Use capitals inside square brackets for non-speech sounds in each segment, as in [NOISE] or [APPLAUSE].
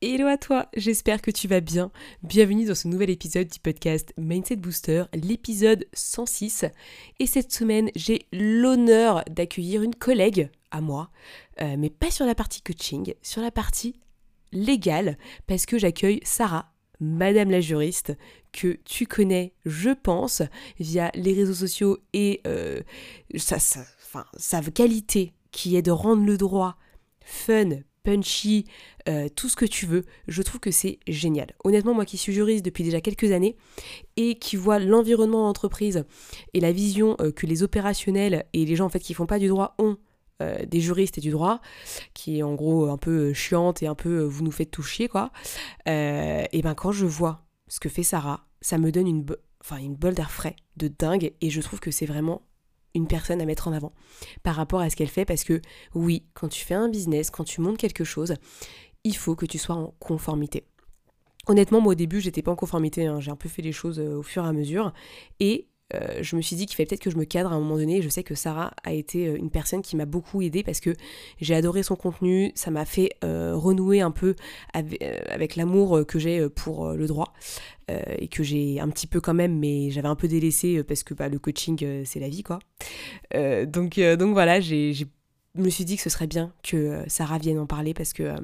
Hello à toi, j'espère que tu vas bien. Bienvenue dans ce nouvel épisode du podcast Mindset Booster, l'épisode 106. Et cette semaine, j'ai l'honneur d'accueillir une collègue à moi, euh, mais pas sur la partie coaching, sur la partie légale, parce que j'accueille Sarah, Madame la juriste, que tu connais, je pense, via les réseaux sociaux et euh, sa, sa qualité qui est de rendre le droit fun, punchy, euh, tout ce que tu veux. Je trouve que c'est génial. Honnêtement, moi qui suis juriste depuis déjà quelques années et qui vois l'environnement d'entreprise et la vision euh, que les opérationnels et les gens en fait qui font pas du droit ont euh, des juristes et du droit, qui est en gros un peu chiante et un peu vous nous faites toucher quoi. et ben quand je vois ce que fait Sarah, ça me donne une, enfin une bol d'air frais de dingue et je trouve que c'est vraiment une personne à mettre en avant par rapport à ce qu'elle fait parce que oui, quand tu fais un business, quand tu montes quelque chose, il faut que tu sois en conformité. Honnêtement, moi au début, j'étais pas en conformité, hein. j'ai un peu fait les choses euh, au fur et à mesure et euh, je me suis dit qu'il fallait peut-être que je me cadre à un moment donné. Je sais que Sarah a été euh, une personne qui m'a beaucoup aidée parce que j'ai adoré son contenu. Ça m'a fait renouer un peu avec, l'amour que j'ai pour le droit et que j'ai un petit peu quand même, mais j'avais un peu délaissé parce que bah, le coaching, c'est la vie quoi. donc, voilà, je me suis dit que ce serait bien que Sarah vienne en parler parce que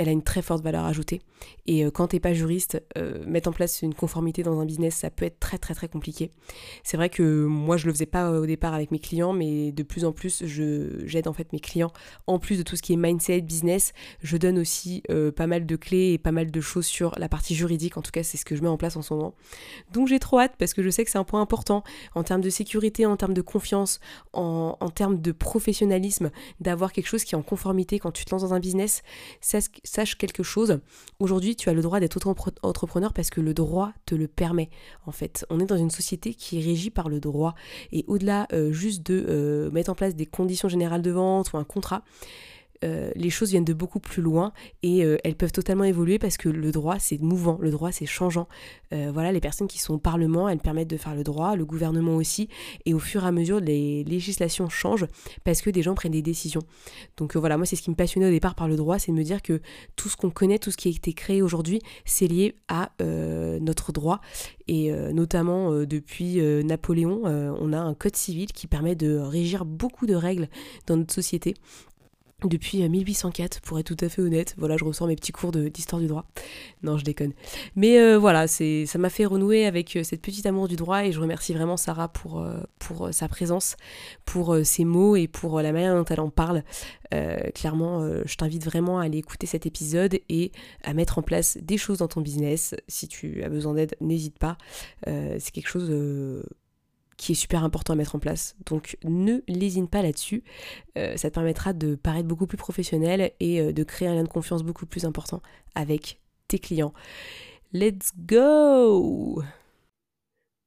elle a une très forte valeur ajoutée. Et euh, quand t'es pas juriste, euh, mettre en place une conformité dans un business, ça peut être très très très compliqué. C'est vrai que moi je le faisais pas au départ avec mes clients, mais de plus en plus je j'aide en fait mes clients. En plus de tout ce qui est mindset, business, je donne aussi euh, pas mal de clés et pas mal de choses sur la partie juridique. En tout cas, c'est ce que je mets en place en ce moment. Donc j'ai trop hâte parce que je sais que c'est un point important en termes de sécurité, en termes de confiance, en, en termes de professionnalisme, d'avoir quelque chose qui est en conformité quand tu te lances dans un business. Sache quelque chose. Aujourd'hui, tu as le droit d'être entrepreneur parce que le droit te le permet. En fait, on est dans une société qui est régie par le droit. Et au-delà euh, juste de euh, mettre en place des conditions générales de vente ou un contrat, euh, les choses viennent de beaucoup plus loin et euh, elles peuvent totalement évoluer parce que le droit c'est mouvant, le droit c'est changeant. Euh, voilà, les personnes qui sont au Parlement, elles permettent de faire le droit, le gouvernement aussi, et au fur et à mesure les législations changent parce que des gens prennent des décisions. Donc voilà, moi c'est ce qui me passionnait au départ par le droit, c'est de me dire que tout ce qu'on connaît, tout ce qui a été créé aujourd'hui, c'est lié à notre droit et notamment depuis Napoléon, on a un code civil qui permet de régir beaucoup de règles dans notre société depuis 1804 euh, pour être tout à fait honnête. Voilà, je ressors mes petits cours d'histoire du droit. Non, je déconne. Mais euh, voilà, ça m'a fait renouer avec euh, cette petite amour du droit et je remercie vraiment Sarah pour, pour sa présence, pour ses mots et pour la manière dont elle en parle. clairement, je t'invite vraiment à aller écouter cet épisode et à mettre en place des choses dans ton business. Si tu as besoin d'aide, n'hésite pas. c'est quelque chose qui est super important à mettre en place. Donc ne lésine pas là-dessus. Euh, ça te permettra de paraître beaucoup plus professionnel et euh, de créer un lien de confiance beaucoup plus important avec tes clients. Let's go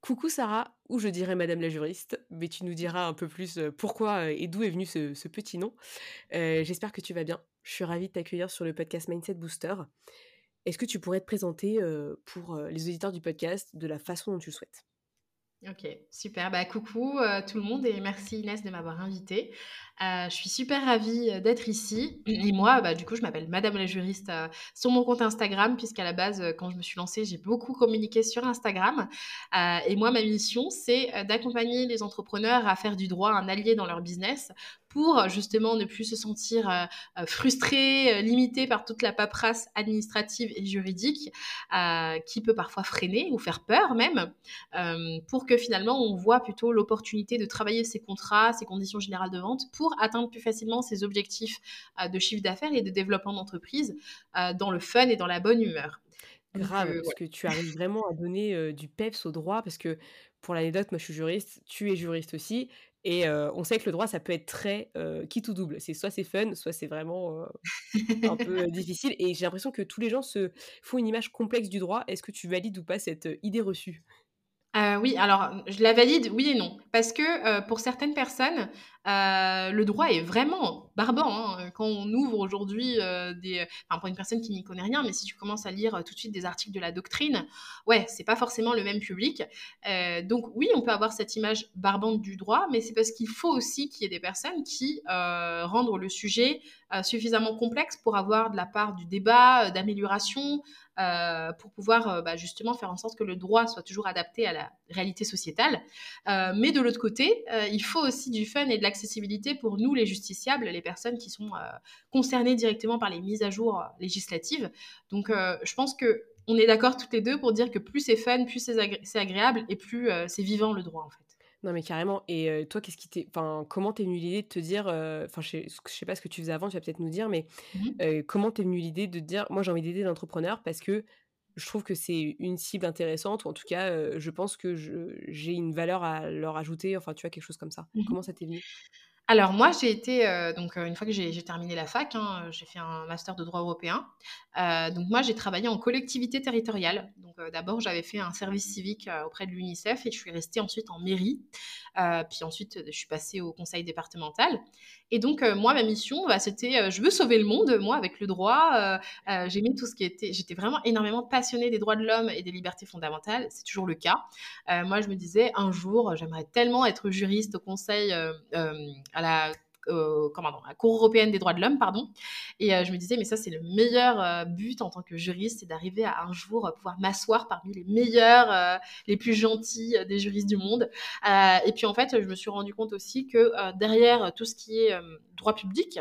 Coucou Sarah, ou je dirais Madame la juriste, mais tu nous diras un peu plus euh, pourquoi et d'où est venu ce, petit nom. J'espère que tu vas bien. Je suis ravie de t'accueillir sur le podcast Mindset Booster. Est-ce que tu pourrais te présenter pour les auditeurs du podcast de la façon dont tu le souhaites? Ok, super. Bah, coucou euh, tout le monde et merci Inès de m'avoir invitée. Euh, je suis super ravie euh, d'être ici. Et moi, bah, du coup, je m'appelle Madame la juriste sur mon compte Instagram, puisqu'à la base, quand je me suis lancée, j'ai beaucoup communiqué sur Instagram. et moi, ma mission, c'est d'accompagner les entrepreneurs à faire du droit un allié dans leur business pour justement ne plus se sentir euh, euh, frustré, euh, limité par toute la paperasse administrative et juridique qui peut parfois freiner ou faire peur même, pour que finalement on voit plutôt l'opportunité de travailler ses contrats, ses conditions générales de vente pour atteindre plus facilement ses objectifs de chiffre d'affaires et de développement d'entreprise dans le fun et dans la bonne humeur. Grave, parce que tu arrives vraiment à donner du peps au droit, parce que pour l'anecdote, moi je suis juriste, tu es juriste aussi, et on sait que le droit, ça peut être très qui tout double. C'est soit c'est fun, soit c'est vraiment un peu [LAUGHS] difficile. Et j'ai l'impression que tous les gens se font une image complexe du droit. Est-ce que tu valides ou pas cette idée reçue? Euh, oui, alors je la valide, oui et non. Parce que euh, pour certaines personnes, euh, le droit est vraiment barbant. Hein. Quand on ouvre aujourd'hui des. Enfin, pour une personne qui n'y connaît rien, mais si tu commences à lire tout de suite des articles de la doctrine, ouais, c'est pas forcément le même public. donc, oui, on peut avoir cette image barbante du droit, mais c'est parce qu'il faut aussi qu'il y ait des personnes qui rendent le sujet suffisamment complexe pour avoir de la part du débat, d'amélioration, pour pouvoir euh, bah, justement faire en sorte que le droit soit toujours adapté à la réalité sociétale. Euh, mais de l'autre côté, il faut aussi du fun et de l'accessibilité pour nous, les justiciables, les personnes qui sont concernées directement par les mises à jour législatives. Donc, je pense que on est d'accord toutes les deux pour dire que plus c'est fun, plus c'est agréable et plus c'est vivant le droit en fait. Non, mais carrément. Et toi, qu'est-ce qui t'est. Enfin, comment t'es venue l'idée de te dire. Enfin, je, sais, sais pas ce que tu faisais avant, tu vas peut-être nous dire, mais mmh comment t'es venue l'idée de dire moi, j'ai envie d'aider l'entrepreneur parce que je trouve que c'est une cible intéressante, ou en tout cas, je pense que j'ai une valeur à leur ajouter, enfin, tu vois, quelque chose comme ça. Mmh comment ça t'est venu? Alors moi, j'ai été, donc une fois que j'ai terminé la fac, hein, j'ai fait un master de droit européen. donc moi, j'ai travaillé en collectivité territoriale. Donc d'abord, j'avais fait un service civique auprès de l'UNICEF et je suis restée ensuite en mairie. puis ensuite, je suis passée au conseil départemental. Et donc moi, ma mission, bah, c'était, je veux sauver le monde, moi, avec le droit. J'aimais tout ce qui était, j'étais vraiment énormément passionnée des droits de l'homme et des libertés fondamentales. C'est toujours le cas. moi, je me disais, un jour, j'aimerais tellement être juriste au conseil à la euh, comment, la Cour européenne des droits de l'homme, pardon. Et euh, je me disais, mais ça, c'est le meilleur euh, but en tant que juriste, c'est d'arriver à un jour pouvoir m'asseoir parmi les meilleurs, les plus gentils des juristes du monde. et puis, en fait, je me suis rendu compte aussi que derrière tout ce qui est droit public,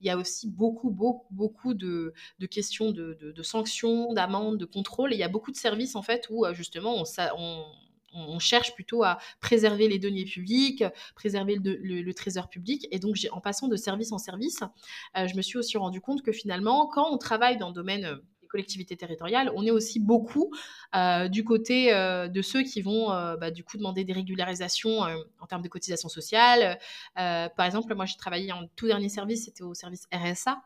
il y a aussi beaucoup, beaucoup, beaucoup de, questions de, sanctions, d'amendes, de contrôle. Et il y a beaucoup de services, en fait, où justement, on on cherche plutôt à préserver les deniers publics, préserver le, trésor public. Et donc, en passant de service en service, euh, je me suis aussi rendu compte que finalement, quand on travaille dans le domaine euh, des collectivités territoriales, on est aussi beaucoup euh, du côté de ceux qui vont bah, du coup demander des régularisations en termes de cotisation sociale. par exemple, moi j'ai travaillé en tout dernier service, c'était au service RSA,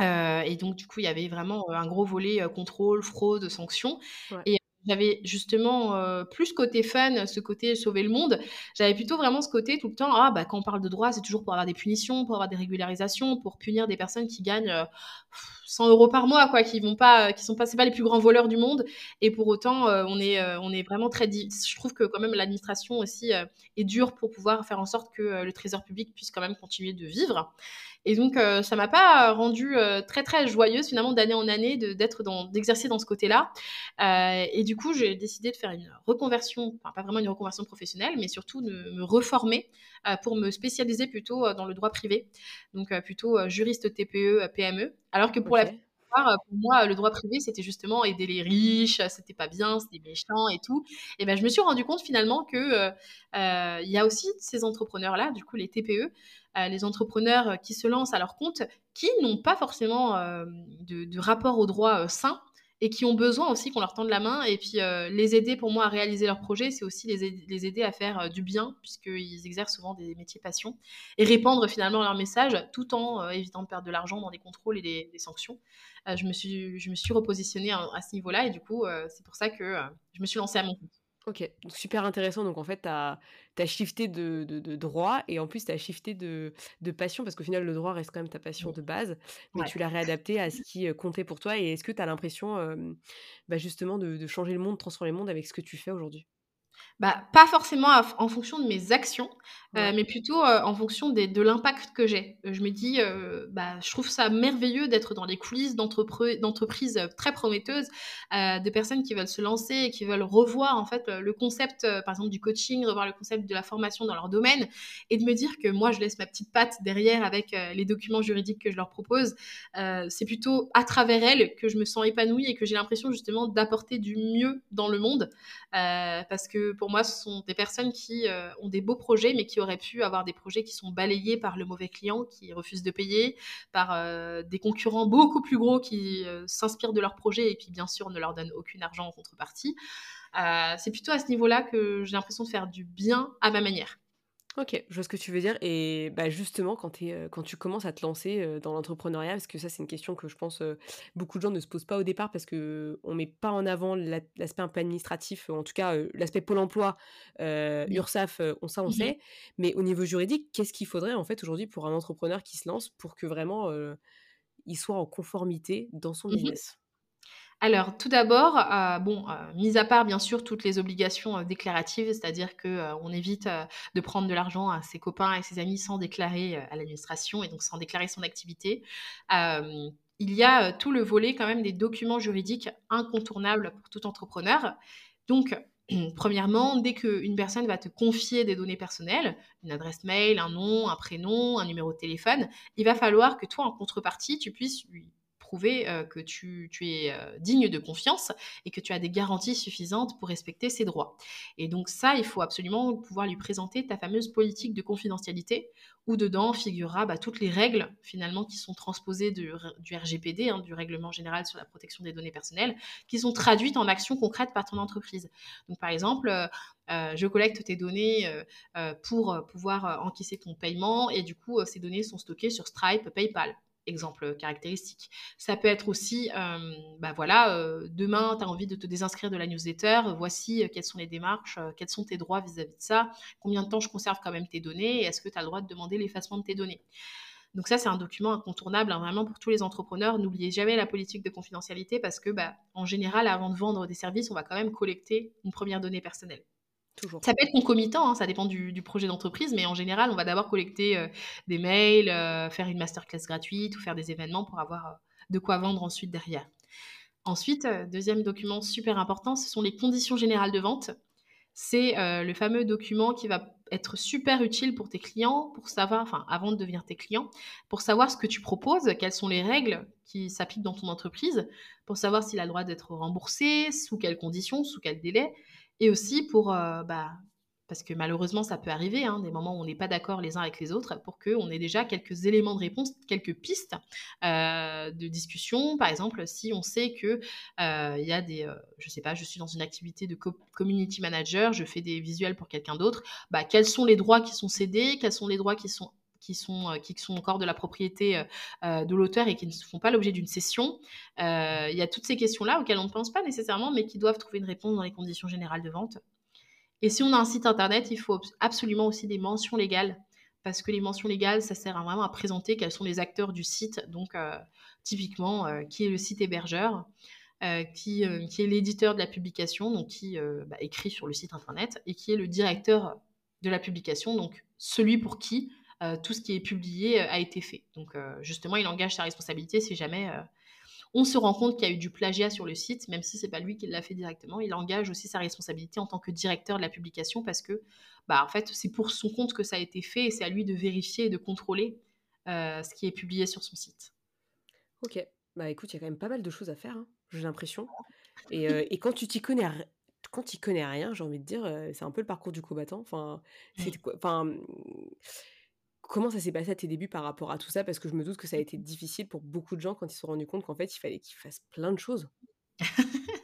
et donc, du coup, il y avait vraiment un gros volet contrôle, fraude, sanctions. Et j'avais justement euh, plus côté fun, ce côté sauver le monde. J'avais plutôt vraiment ce côté tout le temps, ah bah quand on parle de droit, c'est toujours pour avoir des punitions, pour avoir des régularisations, pour punir des personnes qui gagnent 100 euh, euros par mois, quoi, qui vont pas, euh, qui sont pas, c'est pas les plus grands voleurs du monde. Et pour autant, on est, on est vraiment très, je trouve que quand même l'administration aussi est dure pour pouvoir faire en sorte que le trésor public puisse quand même continuer de vivre. Et donc, euh, ça m'a pas rendu euh, très très joyeuse finalement d'année en année d'être dans d'exercer dans ce côté-là. Euh, et du coup, j'ai décidé de faire une reconversion, enfin pas vraiment une reconversion professionnelle, mais surtout de me reformer pour me spécialiser plutôt dans le droit privé, donc plutôt juriste TPE, PME. Alors que pour la pour moi, le droit privé, c'était justement aider les riches, c'était pas bien, c'était méchant et tout. Et ben, je me suis rendu compte finalement que il y a aussi ces entrepreneurs-là, du coup les TPE, euh, les entrepreneurs euh, qui se lancent à leur compte, qui n'ont pas forcément euh, de, rapport au droit sain et qui ont besoin aussi qu'on leur tende la main. Et puis les aider pour moi à réaliser leurs projets, c'est aussi les aider, à faire du bien, puisqu'ils exercent souvent des métiers passion, et répandre finalement leur message tout en évitant de perdre de l'argent dans des contrôles et des, sanctions. je, me suis, je me suis repositionnée à, à ce niveau-là, et du coup, c'est pour ça que je me suis lancée à mon compte. Ok, donc super intéressant. Donc en fait, tu as, shifté de, de, droit et en plus, tu as shifté de, de passion parce qu'au final, le droit reste quand même ta passion de base, mais tu l'as réadapté à ce [LAUGHS] qui comptait pour toi. Et est-ce que tu as l'impression bah, justement de, de, changer le monde, transformer le monde avec ce que tu fais aujourd'hui? Bah, pas forcément en fonction de mes actions, euh, mais plutôt euh, en fonction des, de l'impact que j'ai. Je me dis, euh, bah, je trouve ça merveilleux d'être dans les coulisses d'entreprises très prometteuses, de personnes qui veulent se lancer et qui veulent revoir en fait le concept, par exemple du coaching, revoir le concept de la formation dans leur domaine, et de me dire que moi je laisse ma petite patte derrière avec les documents juridiques que je leur propose. c'est plutôt à travers elles que je me sens épanouie et que j'ai l'impression justement d'apporter du mieux dans le monde, parce que pour moi, ce sont des personnes qui euh, ont des beaux projets, mais qui auraient pu avoir des projets qui sont balayés par le mauvais client qui refuse de payer, par euh, des concurrents beaucoup plus gros qui euh, s'inspirent de leurs projets et qui, bien sûr, ne leur donnent aucun argent en contrepartie. c'est plutôt à ce niveau-là que j'ai l'impression de faire du bien à ma manière. OK, je vois ce que tu veux dire et bah, justement quand tu es, quand tu commences à te lancer, heu, dans l'entrepreneuriat, parce que ça c'est une question que je pense, heu, beaucoup de gens ne se posent pas au départ parce qu'on met pas en avant l'a l'aspect un peu administratif, en tout cas, l'aspect Pôle emploi, heu, on ça on Mmh sait. Mais au niveau juridique, qu'est-ce qu'il faudrait en fait aujourd'hui pour un entrepreneur qui se lance pour que vraiment, il soit en conformité dans son Mmh business? Alors, tout d'abord, heu, bon, heu, mis à part bien sûr toutes les obligations, heu, déclaratives, c'est-à-dire que, on évite, de prendre de l'argent à ses copains et ses amis sans déclarer, à l'administration et donc sans déclarer son activité. Il y a, tout le volet quand même des documents juridiques incontournables pour tout entrepreneur. Donc, [CLEARS THROAT] premièrement, dès qu'une personne va te confier des données personnelles, une adresse mail, un nom, un prénom, un numéro de téléphone, il va falloir que toi, en contrepartie, tu puisses lui euh, que tu, es euh, digne de confiance et que tu as des garanties suffisantes pour respecter ses droits. Et donc ça, il faut absolument pouvoir lui présenter ta fameuse politique de confidentialité où dedans figurera bah, toutes les règles finalement qui sont transposées du, RGPD, hein, du Règlement général sur la protection des données personnelles, qui sont traduites en actions concrètes par ton entreprise. Donc par exemple, euh, je collecte tes données pour pouvoir encaisser ton paiement et du coup, ces données sont stockées sur Stripe, PayPal exemple caractéristique. Ça peut être aussi, euh, bah voilà, euh, demain, tu as envie de te désinscrire de la newsletter, voici euh, quelles sont les démarches, euh, quels sont tes droits vis-à-vis -vis de ça, combien de temps je conserve quand même tes données, est-ce que tu as le droit de demander l'effacement de tes données? Donc ça, c'est un document incontournable, hein, vraiment pour tous les entrepreneurs. N'oubliez jamais la politique de confidentialité parce que, bah, en général, avant de vendre des services, on va quand même collecter une première donnée personnelle. Ça peut être concomitant, hein, ça dépend du, projet d'entreprise, mais en général, on va d'abord collecter euh, des mails, euh, faire une masterclass gratuite ou faire des événements pour avoir euh, de quoi vendre ensuite derrière. Ensuite, deuxième document super important, ce sont les conditions générales de vente. C'est le fameux document qui va être super utile pour tes clients, pour savoir, enfin, avant de devenir tes clients, pour savoir ce que tu proposes, quelles sont les règles qui s'appliquent dans ton entreprise, pour savoir s'il a le droit d'être remboursé, sous quelles conditions, sous quel délai, et aussi pour, euh, bah, parce que malheureusement ça peut arriver, hein, des moments où on n'est pas d'accord les uns avec les autres, pour qu'on ait déjà quelques éléments de réponse, quelques pistes euh, de discussion. Par exemple, si on sait que euh, y a des, je sais pas, je suis dans une activité de co community manager, je fais des visuels pour quelqu'un d'autre, bah, quels sont les droits qui sont cédés, quels sont les droits qui sont qui sont, euh, qui sont encore de la propriété euh, euh de l'auteur et qui ne font pas l'objet d'une cession. Il y a toutes ces questions-là auxquelles on ne pense pas nécessairement, mais qui doivent trouver une réponse dans les conditions générales de vente. Et si on a un site internet, il faut absolument aussi des mentions légales. Parce que les mentions légales, ça sert vraiment à présenter quels sont les acteurs du site. Donc, typiquement, qui est le site hébergeur, qui, qui, est l'éditeur de la publication, donc qui bah, écrit sur le site internet, et qui est le directeur de la publication, donc celui pour qui euh, tout ce qui est publié euh, a été fait. Donc euh, justement, il engage sa responsabilité si jamais on se rend compte qu'il y a eu du plagiat sur le site, même si c'est pas lui qui l'a fait directement, il engage aussi sa responsabilité en tant que directeur de la publication parce que, bah, en fait, c'est pour son compte que ça a été fait et c'est à lui de vérifier et de contrôler euh, ce qui est publié sur son site. Ok, bah écoute, il y a quand même pas mal de choses à faire, hein, j'ai l'impression. Et, euh, et, quand tu t'y connais, quand tu connais rien, j'ai envie de dire, c'est un peu le parcours du combattant. Enfin, [LAUGHS] c'est quoi? Enfin Comment ça s'est passé à tes débuts par rapport à tout ça? Parce que je me doute que ça a été difficile pour beaucoup de gens quand ils se sont rendus compte qu'en fait, il fallait qu'ils fassent plein de choses. [LAUGHS]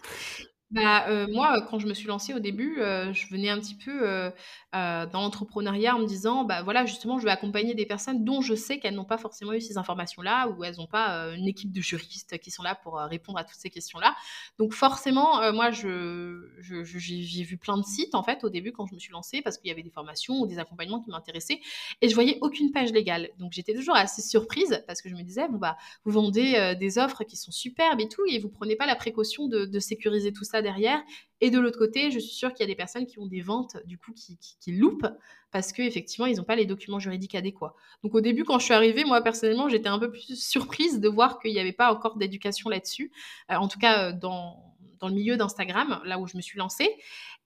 Bah, heu, moi, quand je me suis lancée au début, heu, je venais un petit peu, heu heu, dans l'entrepreneuriat en me disant: «Bah, voilà, justement, je vais accompagner des personnes dont je sais qu'elles n'ont pas forcément eu ces informations-là ou elles n'ont pas, heu, une équipe de juristes qui sont là pour, heu, répondre à toutes ces questions-là». Donc forcément, heu, moi, je je je j'ai j'ai vu plein de sites, en fait, au début, quand je me suis lancée parce qu'il y avait des formations ou des accompagnements qui m'intéressaient et je voyais aucune page légale. Donc j'étais toujours assez surprise parce que je me disais: «Bon, bah, vous vendez, heu, des offres qui sont superbes et tout et vous prenez pas la précaution de de sécuriser tout ça derrière. Et de l'autre côté, je suis sûre qu'il y a des personnes qui ont des ventes du coup qui, qui, loupent parce qu'effectivement, ils n'ont pas les documents juridiques adéquats. Donc au début, quand je suis arrivée, moi personnellement, j'étais un peu plus surprise de voir qu'il n'y avait pas encore d'éducation là-dessus. Euh, en tout cas, euh, dans, dans le milieu d'Instagram, là où je me suis lancée.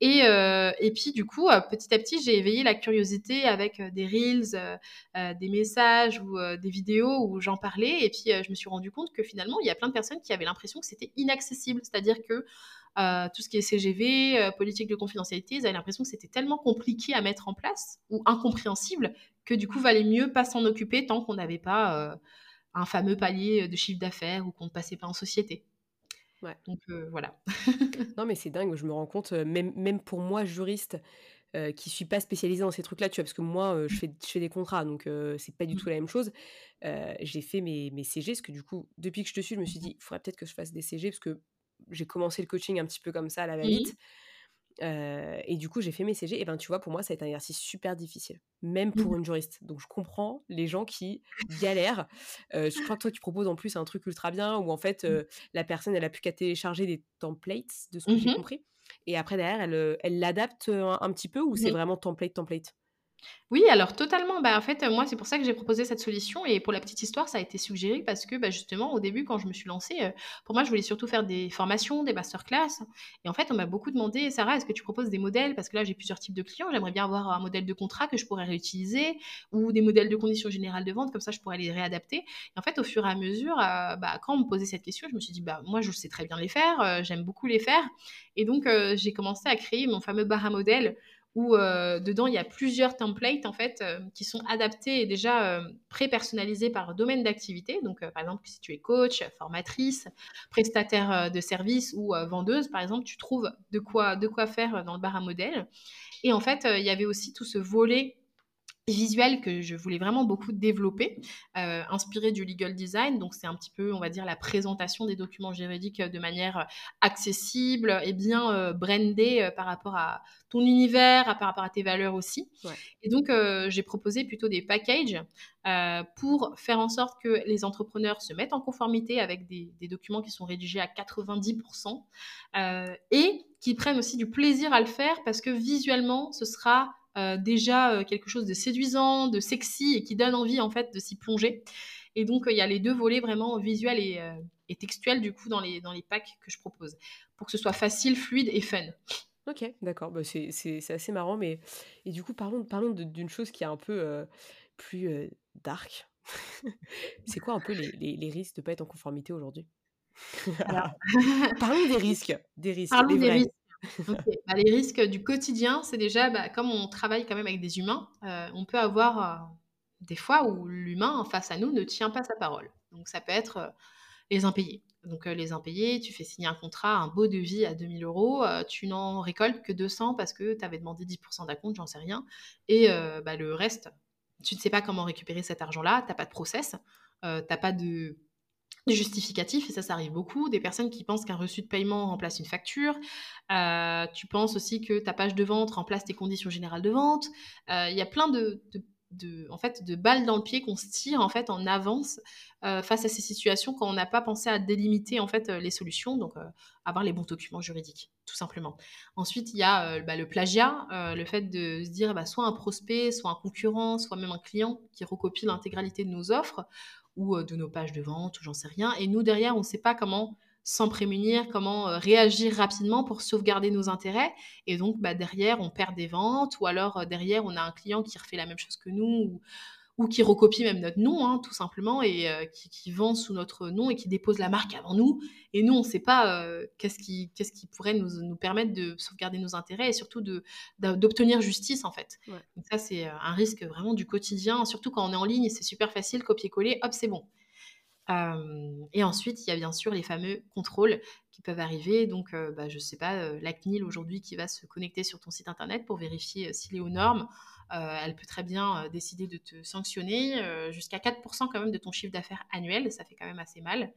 Et, euh, et puis, du coup, petit à petit, j'ai éveillé la curiosité avec des reels, des messages ou des vidéos où j'en parlais. Et puis, je me suis rendu compte que finalement, il y a plein de personnes qui avaient l'impression que c'était inaccessible. C'est-à-dire que euh, tout ce qui est CGV, euh, politique de confidentialité, ils avaient l'impression que c'était tellement compliqué à mettre en place ou incompréhensible que du coup, valait mieux pas s'en occuper tant qu'on n'avait pas euh, un fameux palier de chiffre d'affaires ou qu'on ne passait pas en société. Ouais. Donc voilà. [LAUGHS] non mais c'est dingue, je me rends compte, même, même pour moi, juriste, euh, qui suis pas spécialisée dans ces trucs-là, tu vois, parce que moi, euh, je, fais, je fais des contrats, donc c'est pas du tout la même chose. j'ai fait mes, mes CG, parce que du coup, depuis que je te suis, je me suis dit, il faudrait peut-être que je fasse des CG, parce que j'ai commencé le coaching un petit peu comme ça à la va-vite. et du coup, j'ai fait mes CG. Et ben, tu vois, pour moi, ça a été un exercice super difficile, même Mmh pour une juriste. Donc, je comprends les gens qui galèrent. je crois que toi, tu proposes en plus un truc ultra bien où en fait, Mmh. la personne, elle a plus qu'à télécharger des templates, de ce que j'ai Mmh compris. Et après, derrière, elle elle l'adapte un, un petit peu ou c'est Mmh. vraiment template, template? Oui, alors totalement. Bah, en fait, heu, moi, c'est pour ça que j'ai proposé cette solution et pour la petite histoire, ça a été suggéré parce que, bah, justement, au début, quand je me suis lancée, heu, pour moi, je voulais surtout faire des formations, des masterclass et en fait, on m'a beaucoup demandé: «Sarah, est-ce que tu proposes des modèles?» parce que là, j'ai plusieurs types de clients. J'aimerais bien avoir un modèle de contrat que je pourrais réutiliser ou des modèles de conditions générales de vente, comme ça, je pourrais les réadapter et en fait, au fur et à mesure, heu, bah, quand on me posait cette question, je me suis dit: «Bah, moi, je sais très bien les faire, j'aime beaucoup les faire» et donc j'ai commencé à créer mon fameux bar à modèles où euh, dedans il y a plusieurs templates en fait euh, qui sont adaptés et déjà euh, pré-personnalisés par domaine d'activité. Donc par exemple si tu es coach, formatrice, prestataire de service ou vendeuse par exemple, tu trouves de quoi de quoi faire dans le bar à modèle. Et en fait il y avait aussi tout ce volet visuel que je voulais vraiment beaucoup développer, euh, inspiré du legal design. Donc, c'est un petit peu, on va dire, la présentation des documents juridiques de manière accessible et bien euh, brandée euh, par rapport à ton univers, par rapport à tes valeurs aussi. Ouais. Et donc, euh, j'ai proposé plutôt des packages euh, pour faire en sorte que les entrepreneurs se mettent en conformité avec des, des documents qui sont rédigés à 90% euh, et qui prennent aussi du plaisir à le faire parce que visuellement, ce sera euh, déjà euh, quelque chose de séduisant, de sexy et qui donne envie en fait de s'y plonger. Et donc il y a les deux volets vraiment visuels et, euh, et textuels du coup dans les, dans les packs que je propose pour que ce soit facile, fluide et fun. Ok, d'accord, bah, c'est assez marrant, mais et du coup parlons, parlons d'une chose qui est un peu euh, plus euh, dark. [LAUGHS] c'est quoi un peu les, les, les, risques de ne pas être en conformité aujourd'hui? [LAUGHS] Parlons des risques, des risques. Parlons des risques. Bah, les risques du quotidien, c'est déjà, bah, comme on travaille quand même avec des humains, euh, on peut avoir euh, des fois où l'humain face à nous ne tient pas sa parole. Donc ça peut être euh, les impayés. Donc les impayés, tu fais signer un contrat, un beau devis à 2000 euros, tu n'en récoltes que 200 parce que tu avais demandé 10% d'acompte, j'en sais rien. Et bah, le reste, tu ne sais pas comment récupérer cet argent-là, tu n'as pas de process, tu n'as pas de du justificatif, et ça, ça arrive beaucoup, des personnes qui pensent qu'un reçu de paiement remplace une facture. Euh, tu penses aussi que ta page de vente remplace tes conditions générales de vente. Euh, il y a plein de, en fait, de balles dans le pied qu'on se tire en fait en avance euh, face à ces situations quand on n'a pas pensé à délimiter en fait les solutions, donc avoir les bons documents juridiques, tout simplement. Ensuite, il y a bah, le plagiat, le fait de se dire bah, soit un prospect, soit un concurrent, soit même un client qui recopie l'intégralité de nos offres ou de nos pages de vente, ou j'en sais rien. Et nous, derrière, on ne sait pas comment s'en prémunir, comment euh, réagir rapidement pour sauvegarder nos intérêts. Et donc, bah, derrière, on perd des ventes, ou alors euh, derrière, on a un client qui refait la même chose que nous, ou, ou qui recopie même notre nom, hein, tout simplement, et euh, qui, qui, vend sous notre nom et qui dépose la marque avant nous. Et nous, on ne sait pas euh, qu'est-ce qui, pourrait nous, nous, permettre de sauvegarder nos intérêts et surtout de, d'obtenir justice, en fait. Ouais. Donc ça, c'est un risque vraiment du quotidien, surtout quand on est en ligne, c'est super facile, copier-coller, hop, c'est bon. Euh, et ensuite, il y a bien sûr les fameux contrôles qui peuvent arriver. Donc, euh, bah, je ne sais pas, euh, la CNIL aujourd'hui qui va se connecter sur ton site internet pour vérifier s'il est aux normes, elle peut très bien décider de te sanctionner jusqu'à 4% quand même de ton chiffre d'affaires annuel. Ça fait quand même assez mal.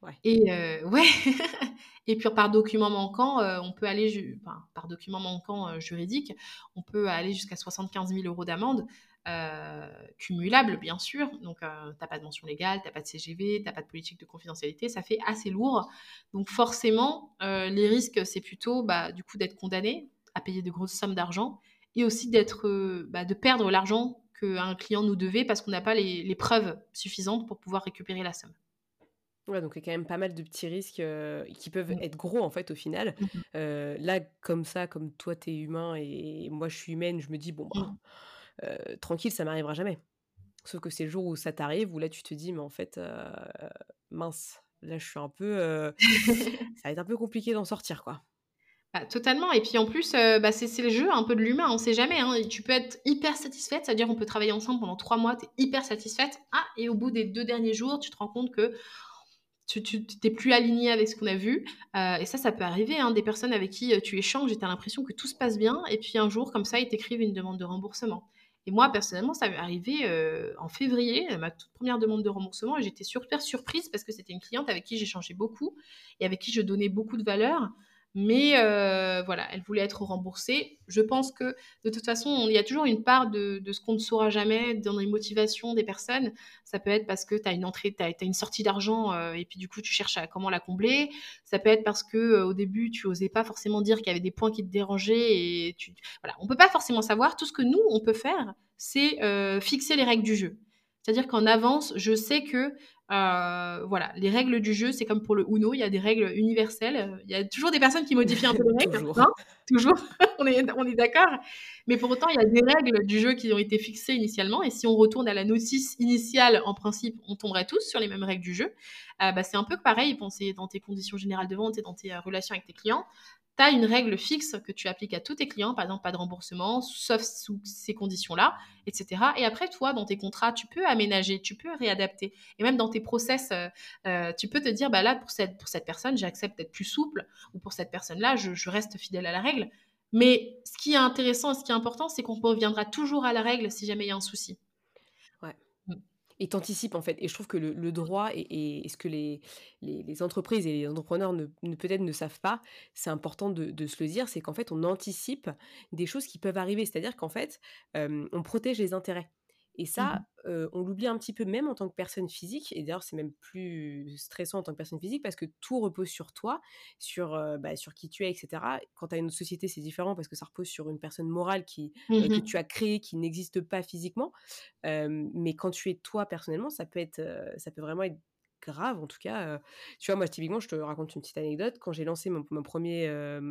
Ouais. Et ouais. [LAUGHS] et puis par document manquant, on peut aller, enfin, par document manquant juridique, on peut aller jusqu'à 75 000 euros d'amende. Euh, cumulable, bien sûr. Donc, euh, t'as pas de mention légale, t'as pas de CGV, t'as pas de politique de confidentialité. Ça fait assez lourd. Donc, forcément, euh, les risques, c'est plutôt bah, du coup d'être condamné à payer de grosses sommes d'argent et aussi d'être, bah, de perdre l'argent qu'un client nous devait parce qu'on n'a pas les, les, preuves suffisantes pour pouvoir récupérer la somme. Ouais, donc il y a quand même pas mal de petits risques euh, qui peuvent mmh. être gros en fait au final. Mmh. Euh, là, comme ça, comme toi t'es humain et moi je suis humaine, je me dis bon, bah, Mmh. euh, tranquille, ça m'arrivera jamais. Sauf que c'est le jour où ça t'arrive, où là tu te dis, mais en fait, mince, là je suis un peu. [LAUGHS] ça va être un peu compliqué d'en sortir quoi. Bah, totalement. Et puis en plus, euh, bah, c'est le jeu un peu de l'humain, on sait jamais. Hein. Tu peux être hyper satisfaite, c'est-à-dire on peut travailler ensemble pendant trois mois, tu es hyper satisfaite. Ah, et au bout des deux derniers jours, tu te rends compte que tu t'es plus aligné avec ce qu'on a vu. Euh, et ça, ça peut arriver. Hein, des personnes avec qui tu échanges et tu as l'impression que tout se passe bien. Et puis un jour, comme ça, ils t'écrivent une demande de remboursement. Et moi, personnellement, ça m'est arrivé en février, ma toute première demande de remboursement. Et j'étais super surprise parce que c'était une cliente avec qui j'échangeais beaucoup et avec qui je donnais beaucoup de valeur. Mais euh, voilà, elle voulait être remboursée. Je pense que de toute façon, il y a toujours une part de, ce qu'on ne saura jamais dans les motivations des personnes. Ça peut être parce que tu as une entrée, tu une sortie d'argent euh, et puis du coup tu cherches à comment la combler. Ça peut être parce que euh, au début tu osais pas forcément dire qu'il y avait des points qui te dérangeaient et tu voilà, on peut pas forcément savoir. Tout ce que nous on peut faire, c'est fixer les règles du jeu. C'est-à-dire qu'en avance, je sais que euh, voilà, les règles du jeu, c'est comme pour le Uno, il y a des règles universelles. Il y a toujours des personnes qui modifient un peu les règles. toujours, toujours. [LAUGHS] on est, on est d'accord. Mais pour autant, il y a des règles du jeu qui ont été fixées initialement. Et si on retourne à la notice initiale, en principe, on tomberait tous sur les mêmes règles du jeu. Euh, bah, c'est un peu pareil penser dans tes conditions générales de vente et dans tes euh, relations avec tes clients tu as une règle fixe que tu appliques à tous tes clients, par exemple pas de remboursement, sauf sous ces conditions-là, etc. Et après, toi, dans tes contrats, tu peux aménager, tu peux réadapter. Et même dans tes process, euh, euh, tu peux te dire, bah là, pour cette, personne, j'accepte d'être plus souple, ou pour cette personne-là, je, je, reste fidèle à la règle. Mais ce qui est intéressant et ce qui est important, c'est qu'on reviendra toujours à la règle si jamais il y a un souci et t'anticipes en fait. Et je trouve que le, droit et, ce que les, les, entreprises et les entrepreneurs ne, peut-être ne savent pas, c'est important de, se le dire, c'est qu'en fait on anticipe des choses qui peuvent arriver. C'est-à-dire qu'en fait on protège les intérêts. Et ça, mmh on l'oublie un petit peu même en tant que personne physique. Et d'ailleurs, c'est même plus stressant en tant que personne physique parce que tout repose sur toi, sur, bah, sur qui tu es, etc. Quand tu as une société, c'est différent parce que ça repose sur une personne morale qui, que mmh tu as créée, qui n'existe pas physiquement. mais quand tu es toi personnellement, ça peut, être, ça peut vraiment être grave en tout cas. tu vois, moi, typiquement, je te raconte une petite anecdote. Quand j'ai lancé mon, premier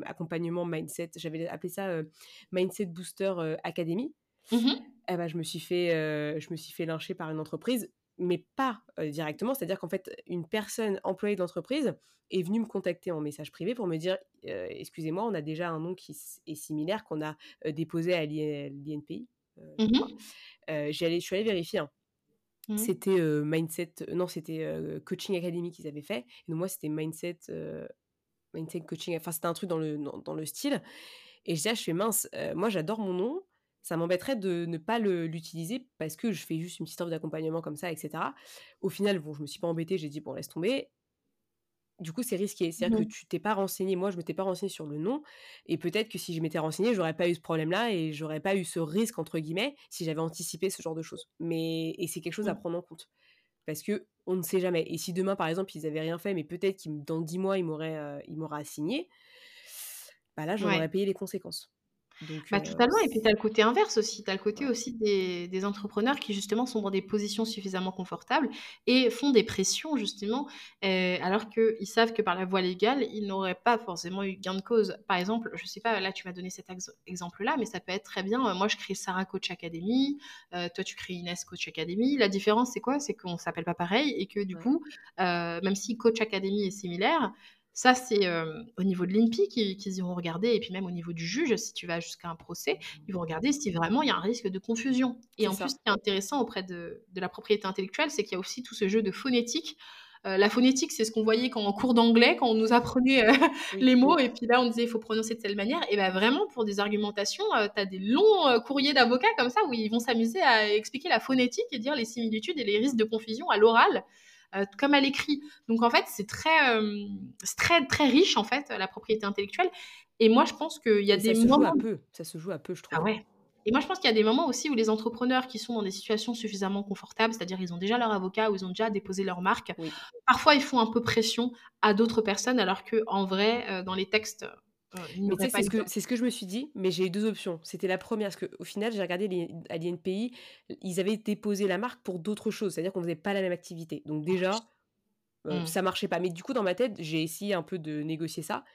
accompagnement mindset, j'avais appelé ça Mindset Booster Academy. Mmh eh ben, je me suis fait, euh, je me suis fait lyncher par une entreprise, mais pas euh, directement. C'est-à-dire qu'en fait, une personne employée de l'entreprise est venue me contacter en message privé pour me dire euh, Excusez-moi, on a déjà un nom qui est similaire qu'on a déposé à l'INPI. Mmh je suis allée vérifier. Hein. Mmh c'était Mindset, non, c'était Coaching Academy qu'ils avaient fait. Et moi, c'était Mindset, Mindset Coaching. Enfin, c'était un truc dans le, dans, le style. Et je dis, ah, je fais mince, moi j'adore mon nom, ça m'embêterait de ne pas l'utiliser parce que je fais juste une petite offre d'accompagnement comme ça, etc. Au final, bon, je me suis pas embêtée, j'ai dit, bon, laisse tomber. Du coup, c'est risqué. C'est-à-dire que mmh tu t'es pas renseigné. Moi, je m'étais pas renseignée sur le nom. Et peut-être que si je m'étais renseignée, j'aurais pas eu ce problème-là et j'aurais pas eu ce risque, entre guillemets, si j'avais anticipé ce genre de choses. Mais, et c'est quelque chose à mmh. prendre en compte. Parce que on ne sait jamais. Et si demain, par exemple, ils avaient rien fait, mais peut-être que dans dix mois, ils m'auraient euh, assigné, bah là, j'aurais payé les conséquences. Bah, totalement. Et puis, tu as le côté inverse aussi. Tu as le côté aussi des, entrepreneurs qui, justement, sont dans des positions suffisamment confortables et font des pressions, justement, alors qu'ils savent que par la voie légale, ils n'auraient pas forcément eu gain de cause. Par exemple, je sais pas, là, tu m'as donné cet exemple-là, mais ça peut être très bien. moi, je crée Sarah Coach Academy. toi, tu crées Inès Coach Academy. La différence, c'est quoi? C'est qu'on s'appelle pas pareil et que, du coup, même si Coach Academy est similaire, ça, c'est au niveau de l'INPI qu'ils iront regarder, et puis même au niveau du juge, si tu vas jusqu'à un procès, ils vont regarder si vraiment il y a un risque de confusion. Et en plus, ce qui est intéressant auprès de, la propriété intellectuelle, c'est qu'il y a aussi tout ce jeu de phonétique. la phonétique, c'est ce qu'on voyait quand en cours d'anglais, quand on nous apprenait les mots, et puis là, on disait il faut prononcer de telle manière. Et bien vraiment, pour des argumentations, tu as des longs courriers d'avocats comme ça, où ils vont s'amuser à expliquer la phonétique et dire les similitudes et les risques de confusion à l'oral. Euh, comme à l'écrit. Donc en fait, c'est très, euh, très, très riche en fait, la propriété intellectuelle. Et moi, je pense qu'il y a des ça moments... Se joue à peu. Ça se joue à peu, je trouve. Ah ouais. Et moi, je pense qu'il y a des moments aussi où les entrepreneurs qui sont dans des situations suffisamment confortables, c'est-à-dire ils ont déjà leur avocat ou ils ont déjà déposé leur marque, parfois ils font un peu pression à d'autres personnes, alors que en vrai, euh, dans les textes, c'est ce, que, ce que je me suis dit, mais j'ai eu deux options. C'était la première, parce qu'au final, j'ai regardé à l'INPI, ils avaient déposé la marque pour d'autres choses, c'est-à-dire qu'on faisait pas la même activité. Donc déjà, euh, mmh. ça marchait pas. Mais du coup, dans ma tête, j'ai essayé un peu de négocier ça.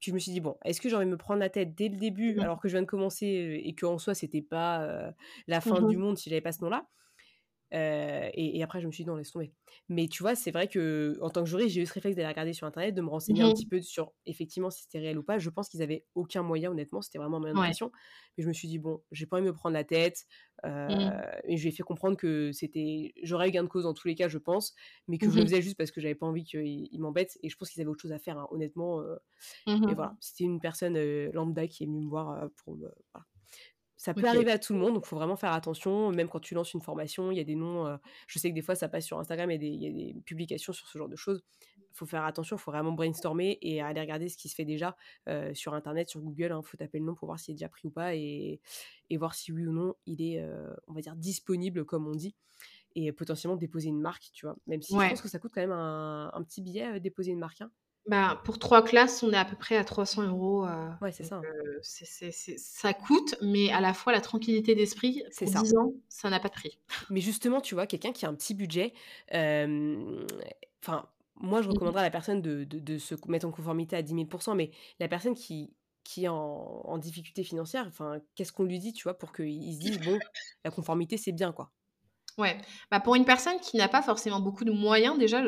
Puis je me suis dit, bon, est-ce que j'ai envie de me prendre la tête dès le début, alors que je viens de commencer, et qu'en soi, c'était pas la fin du monde si j'avais pas ce nom-là? Et, après, je me suis dit, non, laisse tomber. Mais tu vois, c'est vrai que en tant que juriste, j'ai eu ce réflexe d'aller regarder sur Internet, de me renseigner un Mmh petit peu sur effectivement si c'était réel ou pas. Je pense qu'ils avaient aucun moyen, honnêtement, c'était vraiment un moyen de Ouais. pression. Mais je me suis dit, bon, j'ai pas envie de me prendre la tête. Mmh. et je lui ai fait comprendre que c'était. J'aurais eu gain de cause dans tous les cas, je pense, mais que je le Mmh faisais juste parce que j'avais pas envie qu'il m'embête. Et je pense qu'ils avaient autre chose à faire, hein, honnêtement. mais Mmh voilà, c'était une personne lambda qui est venue me voir pour me. Voilà ça peut arriver à tout le monde, donc il faut vraiment faire attention. Même quand tu lances une formation, il y a des noms. je sais que des fois, ça passe sur Instagram, il y, a des, il y a des publications sur ce genre de choses. Il faut faire attention, il faut vraiment brainstormer et aller regarder ce qui se fait déjà sur Internet, sur Google. Il hein, faut taper le nom pour voir s'il est déjà pris ou pas et, et voir si oui ou non il est, on va dire, disponible, comme on dit. Et potentiellement déposer une marque, tu vois. Même si je pense que ça coûte quand même un, un petit billet, déposer une marque. Hein. Bah, pour trois classes, on est à peu près à 300 euros. ouais, c'est ça. Hein. ça coûte, mais à la fois la tranquillité d'esprit, pour ça. 10 ans, ça n'a pas de prix. [LAUGHS] Mais justement, tu vois, quelqu'un qui a un petit budget, enfin, moi, je Mmh recommanderais à la personne de, de, de, se mettre en conformité à 10 000% mais la personne qui, qui est en, en difficulté financière, enfin, qu'est-ce qu'on lui dit, tu vois, pour qu'il se dise, bon, la conformité, c'est bien, quoi? Ouais, bah pour une personne qui n'a pas forcément beaucoup de moyens, déjà,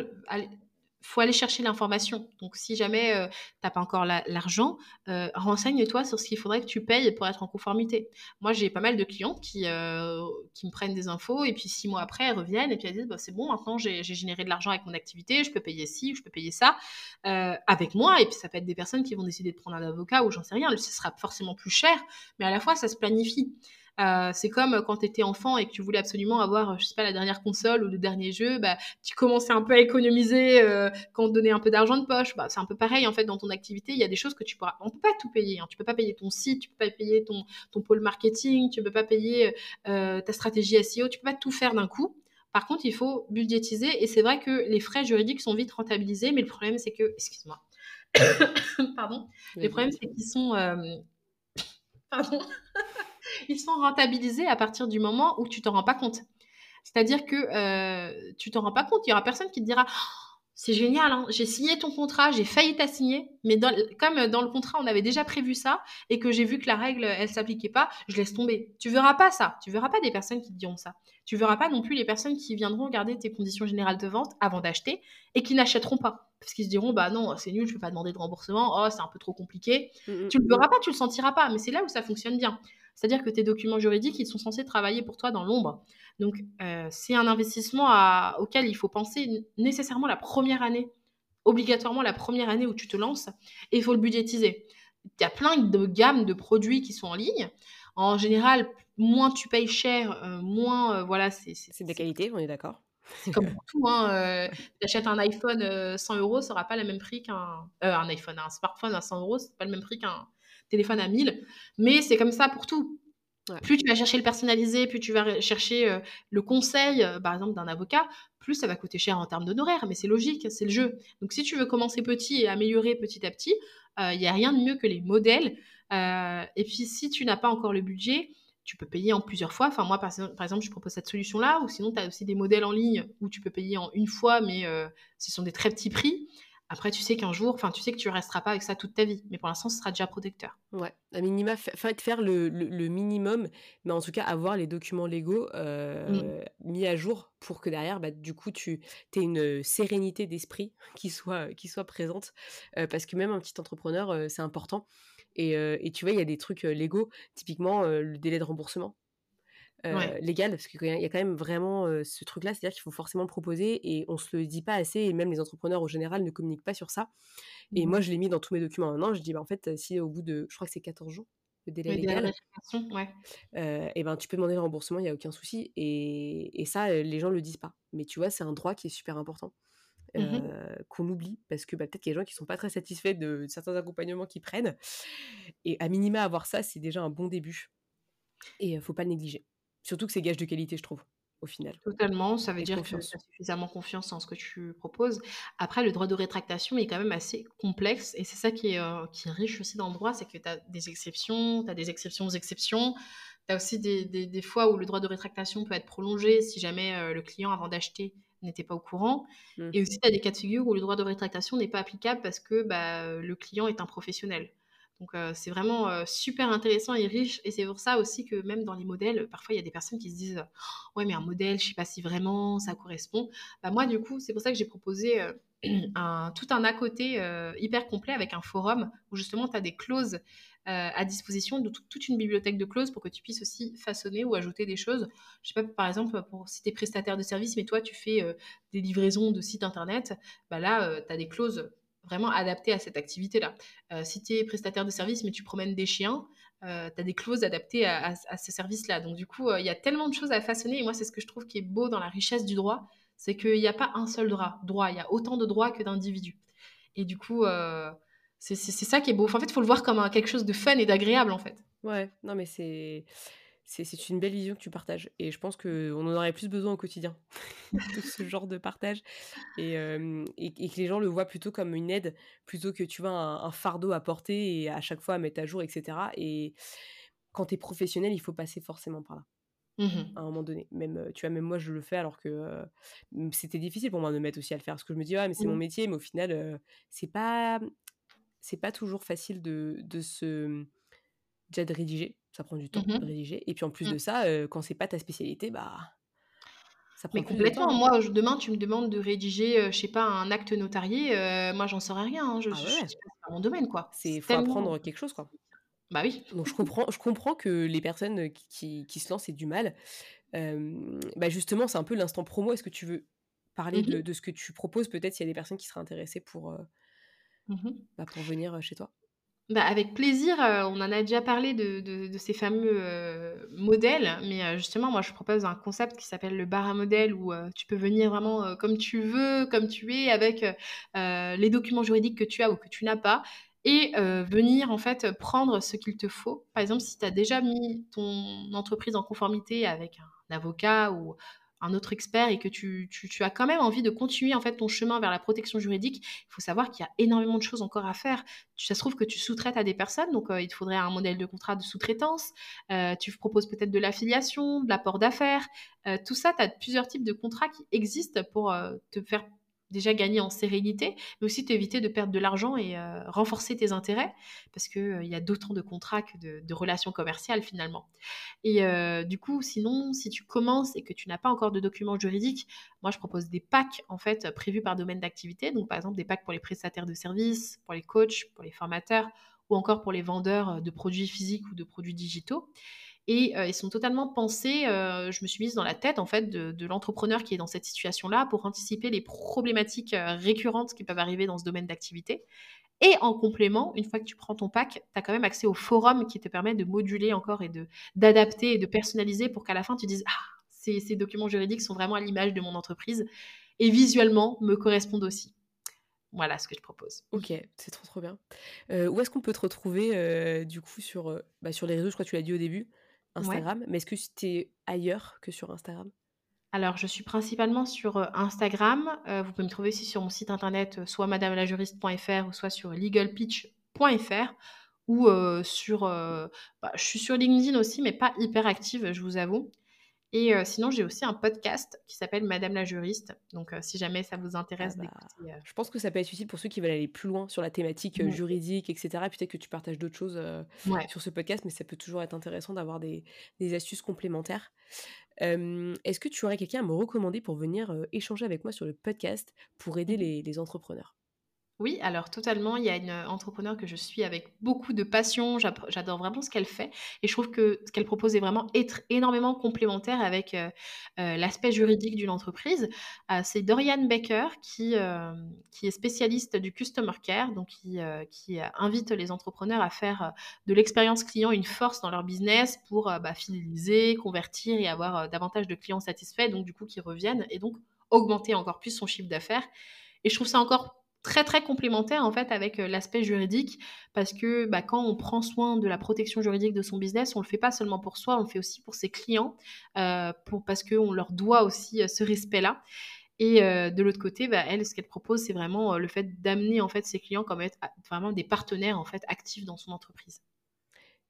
faut aller chercher l'information. Donc, si jamais euh, tu n'as pas encore l'argent, euh, renseigne-toi sur ce qu'il faudrait que tu payes pour être en conformité. Moi, j'ai pas mal de clients qui, euh, qui me prennent des infos et puis six mois après, elles reviennent et puis elles disent bah, c'est bon, maintenant j'ai généré de l'argent avec mon activité, je peux payer ci, je peux payer ça avec moi. Et puis, ça peut être des personnes qui vont décider de prendre un avocat ou j'en sais rien. Ce sera forcément plus cher, mais à la fois, ça se planifie. Euh, c'est comme quand tu étais enfant et que tu voulais absolument avoir, je sais pas, la dernière console ou le dernier jeu, bah, tu commençais un peu à économiser euh, quand on te donnait un peu d'argent de poche. Bah, c'est un peu pareil en fait dans ton activité. Il y a des choses que tu pourras. On peut pas tout payer. Hein. Tu peux pas payer ton site, tu peux pas payer ton, ton pôle marketing, tu peux pas payer euh, ta stratégie SEO, tu peux pas tout faire d'un coup. Par contre, il faut budgétiser et c'est vrai que les frais juridiques sont vite rentabilisés, mais le problème c'est que, excuse-moi, [COUGHS] pardon, le problème c'est qu'ils sont, [COUGHS] pardon ils sont rentabilisés à partir du moment où tu t'en rends pas compte. C'est-à-dire que euh, tu t'en rends pas compte, il y aura personne qui te dira oh, c'est génial, hein, j'ai signé ton contrat, j'ai failli t'assigner, mais comme dans le contrat on avait déjà prévu ça et que j'ai vu que la règle elle s'appliquait pas, je laisse tomber. Tu verras pas ça, tu verras pas des personnes qui te diront ça. Tu verras pas non plus les personnes qui viendront regarder tes conditions générales de vente avant d'acheter et qui n'achèteront pas parce qu'ils se diront bah non c'est nul, je peux pas demander de remboursement, oh c'est un peu trop compliqué. Mmh, mmh, tu le verras pas, tu le sentiras pas, mais c'est là où ça fonctionne bien. C'est-à-dire que tes documents juridiques, ils sont censés travailler pour toi dans l'ombre. Donc, euh, c'est un investissement auquel il faut penser nécessairement la première année, obligatoirement la première année où tu te lances, et il faut le budgétiser. Il y a plein de gammes de produits qui sont en ligne. En général, moins tu payes cher, euh, moins, euh, voilà, c'est... C'est de qualité, on est d'accord c'est comme pour tout. Hein, tu achètes un iPhone 100 euros, ça n'aura pas le même prix qu'un. un iPhone, un smartphone à 100 euros, c'est pas le même prix qu'un téléphone à 1000. Mais c'est comme ça pour tout. Plus tu vas chercher le personnalisé, plus tu vas chercher le conseil, par exemple, d'un avocat, plus ça va coûter cher en termes d'honoraires. Mais c'est logique, c'est le jeu. Donc si tu veux commencer petit et améliorer petit à petit, il n'y a rien de mieux que les modèles. et puis si tu n'as pas encore le budget, tu peux payer en plusieurs fois. Enfin, moi, par, exemple, je propose cette solution-là, ou sinon, tu as aussi des modèles en ligne où tu peux payer en une fois, mais ce sont des très petits prix. Après, tu sais qu'un jour, enfin, tu sais que tu ne resteras pas avec ça toute ta vie. Mais pour l'instant, ce sera déjà protecteur. Ouais, à minima, faire le, le, minimum, mais en tout cas, avoir les documents légaux mmh. mis à jour pour que derrière, bah, du coup, tu aies une sérénité d'esprit [LAUGHS] qui soit, qui soit présente. parce que même un petit entrepreneur, c'est important. Et, et, tu vois, il y a des trucs légaux, typiquement le délai de remboursement. Légal, parce qu'il y a quand même vraiment ce truc-là, c'est-à-dire qu'il faut forcément le proposer et on se le dit pas assez, et même les entrepreneurs au général ne communiquent pas sur ça. Et moi, mmh. je l'ai mis dans tous mes documents maintenant, je dis, bah, en fait, si au bout de, je crois que c'est 14 jours, le délai légal, et ben, tu peux demander le remboursement, il n'y a aucun souci. Et, et, ça, les gens le disent pas. Mais tu vois, c'est un droit qui est super important. Mmh qu'on oublie parce que bah, peut-être qu'il y a des gens qui sont pas très satisfaits de, certains accompagnements qu'ils prennent. Et à minima, avoir ça, c'est déjà un bon début. Et il faut pas le négliger. Surtout que c'est gage de qualité, je trouve, au final. Totalement, ça veut dire que tu as suffisamment confiance en ce que tu proposes. Après, le droit de rétractation est quand même assez complexe et c'est ça qui est, qui est riche aussi dans le droit, c'est que tu as des exceptions, tu as des exceptions aux exceptions. Tu as aussi des, des, des, fois où le droit de rétractation peut être prolongé si jamais le client, avant d'acheter, n'était pas au courant. Mmh. Et aussi, tu as des cas de figure où le droit de rétractation n'est pas applicable parce que bah, le client est un professionnel. Donc c'est vraiment super intéressant et riche. Et c'est pour ça aussi que même dans les modèles, parfois il y a des personnes qui se disent ouais mais un modèle, je sais pas si vraiment ça correspond. Bah, moi du coup c'est pour ça que j'ai proposé [CLEARS THROAT] un, tout un à côté hyper complet avec un forum où justement tu as des clauses à disposition de toute une bibliothèque de clauses pour que tu puisses aussi façonner ou ajouter des choses. Je sais pas, par exemple, pour, si tu es prestataire de service, mais toi tu fais des livraisons de sites internet, bah là tu as des clauses vraiment adaptées à cette activité-là. si tu es prestataire de service, mais tu promènes des chiens, tu as des clauses adaptées à, ce service-là. Donc du coup, il y a tellement de choses à façonner et moi c'est ce que je trouve qui est beau dans la richesse du droit, c'est qu'il n'y a pas un seul droit. droit. Il y a autant de droits que d'individus. Et du coup, euh, c'est ça qui est beau. en fait, il faut le voir comme quelque chose de fun et d'agréable, en fait. Ouais, non, mais c'est c'est une belle vision que tu partages. Et je pense qu'on en aurait plus besoin au quotidien [LAUGHS] de ce genre de partage. Et, euh, et, que les gens le voient plutôt comme une aide, plutôt que tu vois un, fardeau à porter et à chaque fois à mettre à jour, etc. Et quand tu es professionnel, il faut passer forcément par là. Mmh à un moment donné. Même, tu vois, même moi, je le fais alors que c'était difficile pour moi de me mettre aussi à le faire. Parce que je me dis, ouais, mais c'est mon mmh. métier, mais au final, c'est pas c'est pas toujours facile de, de se déjà de rédiger. Ça prend du temps mmh de rédiger. Et puis en plus de ça, quand c'est pas ta spécialité, bah ça prend mais complètement. Temps. Moi, demain, tu me demandes de rédiger, je sais pas, un acte notarié. moi, j'en saurais rien. Hein. Je, ah ouais. pas mon domaine, quoi. C'est faut apprendre quelque chose, quoi. Bah oui. Donc je comprends, je comprends que les personnes qui, qui, se lancent aient du mal. bah justement, c'est un peu l'instant promo. Est-ce que tu veux parler de, mmh de, ce que tu proposes Peut-être s'il y a des personnes qui seraient intéressées pour, mmh bah, pour venir chez toi? Bah, avec plaisir, on en a déjà parlé de, de, ces fameux modèles, mais justement, moi je propose un concept qui s'appelle le bar à modèle où tu peux venir vraiment comme tu veux, comme tu es, avec les documents juridiques que tu as ou que tu n'as pas, et venir en fait prendre ce qu'il te faut. Par exemple, si tu as déjà mis ton entreprise en conformité avec un avocat ou un autre expert et que tu, as quand même envie de continuer en fait ton chemin vers la protection juridique, il faut savoir qu'il y a énormément de choses encore à faire. Ça se trouve que tu sous-traites à des personnes, donc il te faudrait un modèle de contrat de sous-traitance. tu proposes peut-être de l'affiliation, de l'apport d'affaires. tout ça, tu as plusieurs types de contrats qui existent pour te faire déjà gagner en sérénité, mais aussi t'éviter de perdre de l'argent et euh, renforcer tes intérêts, parce qu'il euh, y a d'autant de contrats que de, relations commerciales finalement. Et euh, du coup, sinon, si tu commences et que tu n'as pas encore de documents juridiques, moi je propose des packs en fait prévus par domaine d'activité, donc par exemple des packs pour les prestataires de services, pour les coachs, pour les formateurs, ou encore pour les vendeurs de produits physiques ou de produits digitaux. Et ils sont totalement pensés, je me suis mise dans la tête en fait de, l'entrepreneur qui est dans cette situation-là pour anticiper les problématiques récurrentes qui peuvent arriver dans ce domaine d'activité. Et en complément, une fois que tu prends ton pack, tu as quand même accès au forum qui te permet de moduler encore et d'adapter et de personnaliser pour qu'à la fin tu dises Ah, ces, ces documents juridiques sont vraiment à l'image de mon entreprise et visuellement me correspondent aussi. Voilà ce que je propose. Ok, c'est trop trop bien. où est-ce qu'on peut te retrouver du coup sur, bah, sur les réseaux? Je crois que tu l'as dit au début. Instagram. Mais est-ce que c'était ailleurs que sur Instagram? Alors, je suis principalement sur Instagram. vous pouvez me trouver aussi sur mon site internet, soit madamelajuriste.fr ou soit sur legalpitch.fr ou sur. Bah, je suis sur LinkedIn aussi, mais pas hyper active, je vous avoue. Et sinon, j'ai aussi un podcast qui s'appelle Madame la juriste. Donc, si jamais ça vous intéresse ah bah, d'écouter. Je pense que ça peut être utile pour ceux qui veulent aller plus loin sur la thématique juridique, etc. Peut-être que tu partages d'autres choses sur ce podcast, mais ça peut toujours être intéressant d'avoir des, astuces complémentaires. Est-ce que tu aurais quelqu'un à me recommander pour venir échanger avec moi sur le podcast pour aider mmh les entrepreneurs? Oui, alors totalement. Il y a une entrepreneur que je suis avec beaucoup de passion. J'adore vraiment ce qu'elle fait. Et je trouve que ce qu'elle propose est vraiment être énormément complémentaire avec l'aspect juridique d'une entreprise. c'est Dorian Baker qui, qui est spécialiste du customer care, donc qui, qui invite les entrepreneurs à faire de l'expérience client une force dans leur business pour bah, fidéliser, convertir et avoir davantage de clients satisfaits, donc du coup qui reviennent et donc augmenter encore plus son chiffre d'affaires. Et je trouve ça encore très très complémentaire en fait avec l'aspect juridique parce que bah, quand on prend soin de la protection juridique de son business, on le fait pas seulement pour soi, on le fait aussi pour ses clients pour, parce qu'on leur doit aussi ce respect-là. Et de l'autre côté, bah, elle, ce qu'elle propose, c'est vraiment le fait d'amener en fait ses clients comme être vraiment des partenaires en fait actifs dans son entreprise.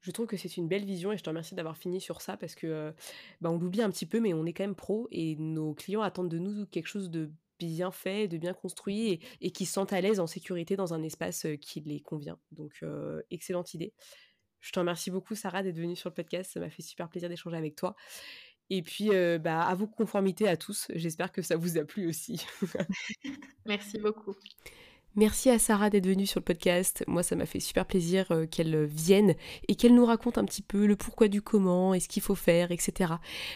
Je trouve que c'est une belle vision et je te remercie d'avoir fini sur ça parce que bah, on l'oublie un petit peu, mais on est quand même pro et nos clients attendent de nous quelque chose de bien fait, de bien construit et, qui se sentent à l'aise en sécurité dans un espace qui les convient. Donc, excellente idée. Je te remercie beaucoup, Sarah, d'être venue sur le podcast. Ça m'a fait super plaisir d'échanger avec toi. Et puis, bah, à vous conformité à tous. J'espère que ça vous a plu aussi. [LAUGHS] Merci beaucoup. Merci à Sarah d'être venue sur le podcast. Moi, ça m'a fait super plaisir euh, qu'elle vienne et qu'elle nous raconte un petit peu le pourquoi du comment et ce qu'il faut faire, etc.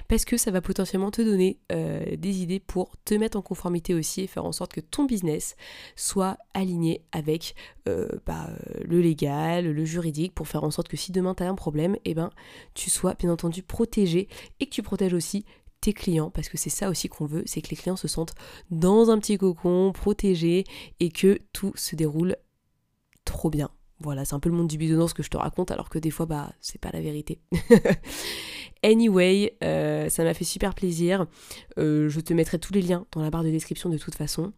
Parce que ça va potentiellement te donner euh, des idées pour te mettre en conformité aussi et faire en sorte que ton business soit aligné avec euh, bah, le légal, le juridique, pour faire en sorte que si demain tu as un problème, eh ben, tu sois bien entendu protégé et que tu protèges aussi clients, parce que c'est ça aussi qu'on veut, c'est que les clients se sentent dans un petit cocon, protégés, et que tout se déroule trop bien. Voilà, c'est un peu le monde du bisounours que je te raconte, alors que des fois, bah, c'est pas la vérité. [LAUGHS] anyway, euh, ça m'a fait super plaisir. Euh, je te mettrai tous les liens dans la barre de description de toute façon.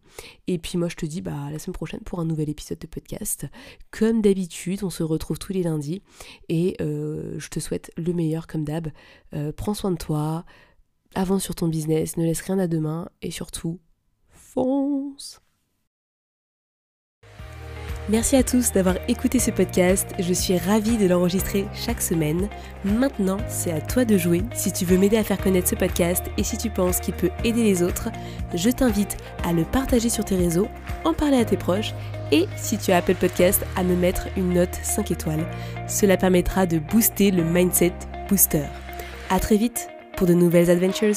Et puis moi, je te dis bah, la semaine prochaine pour un nouvel épisode de podcast. Comme d'habitude, on se retrouve tous les lundis. Et euh, je te souhaite le meilleur comme d'hab. prends soin de toi avance sur ton business, ne laisse rien à demain et surtout, fonce Merci à tous d'avoir écouté ce podcast, je suis ravie de l'enregistrer chaque semaine. Maintenant, c'est à toi de jouer. Si tu veux m'aider à faire connaître ce podcast et si tu penses qu'il peut aider les autres, je t'invite à le partager sur tes réseaux, en parler à tes proches et si tu as Apple Podcast, à me mettre une note 5 étoiles. Cela permettra de booster le mindset booster. À très vite pour de nouvelles adventures.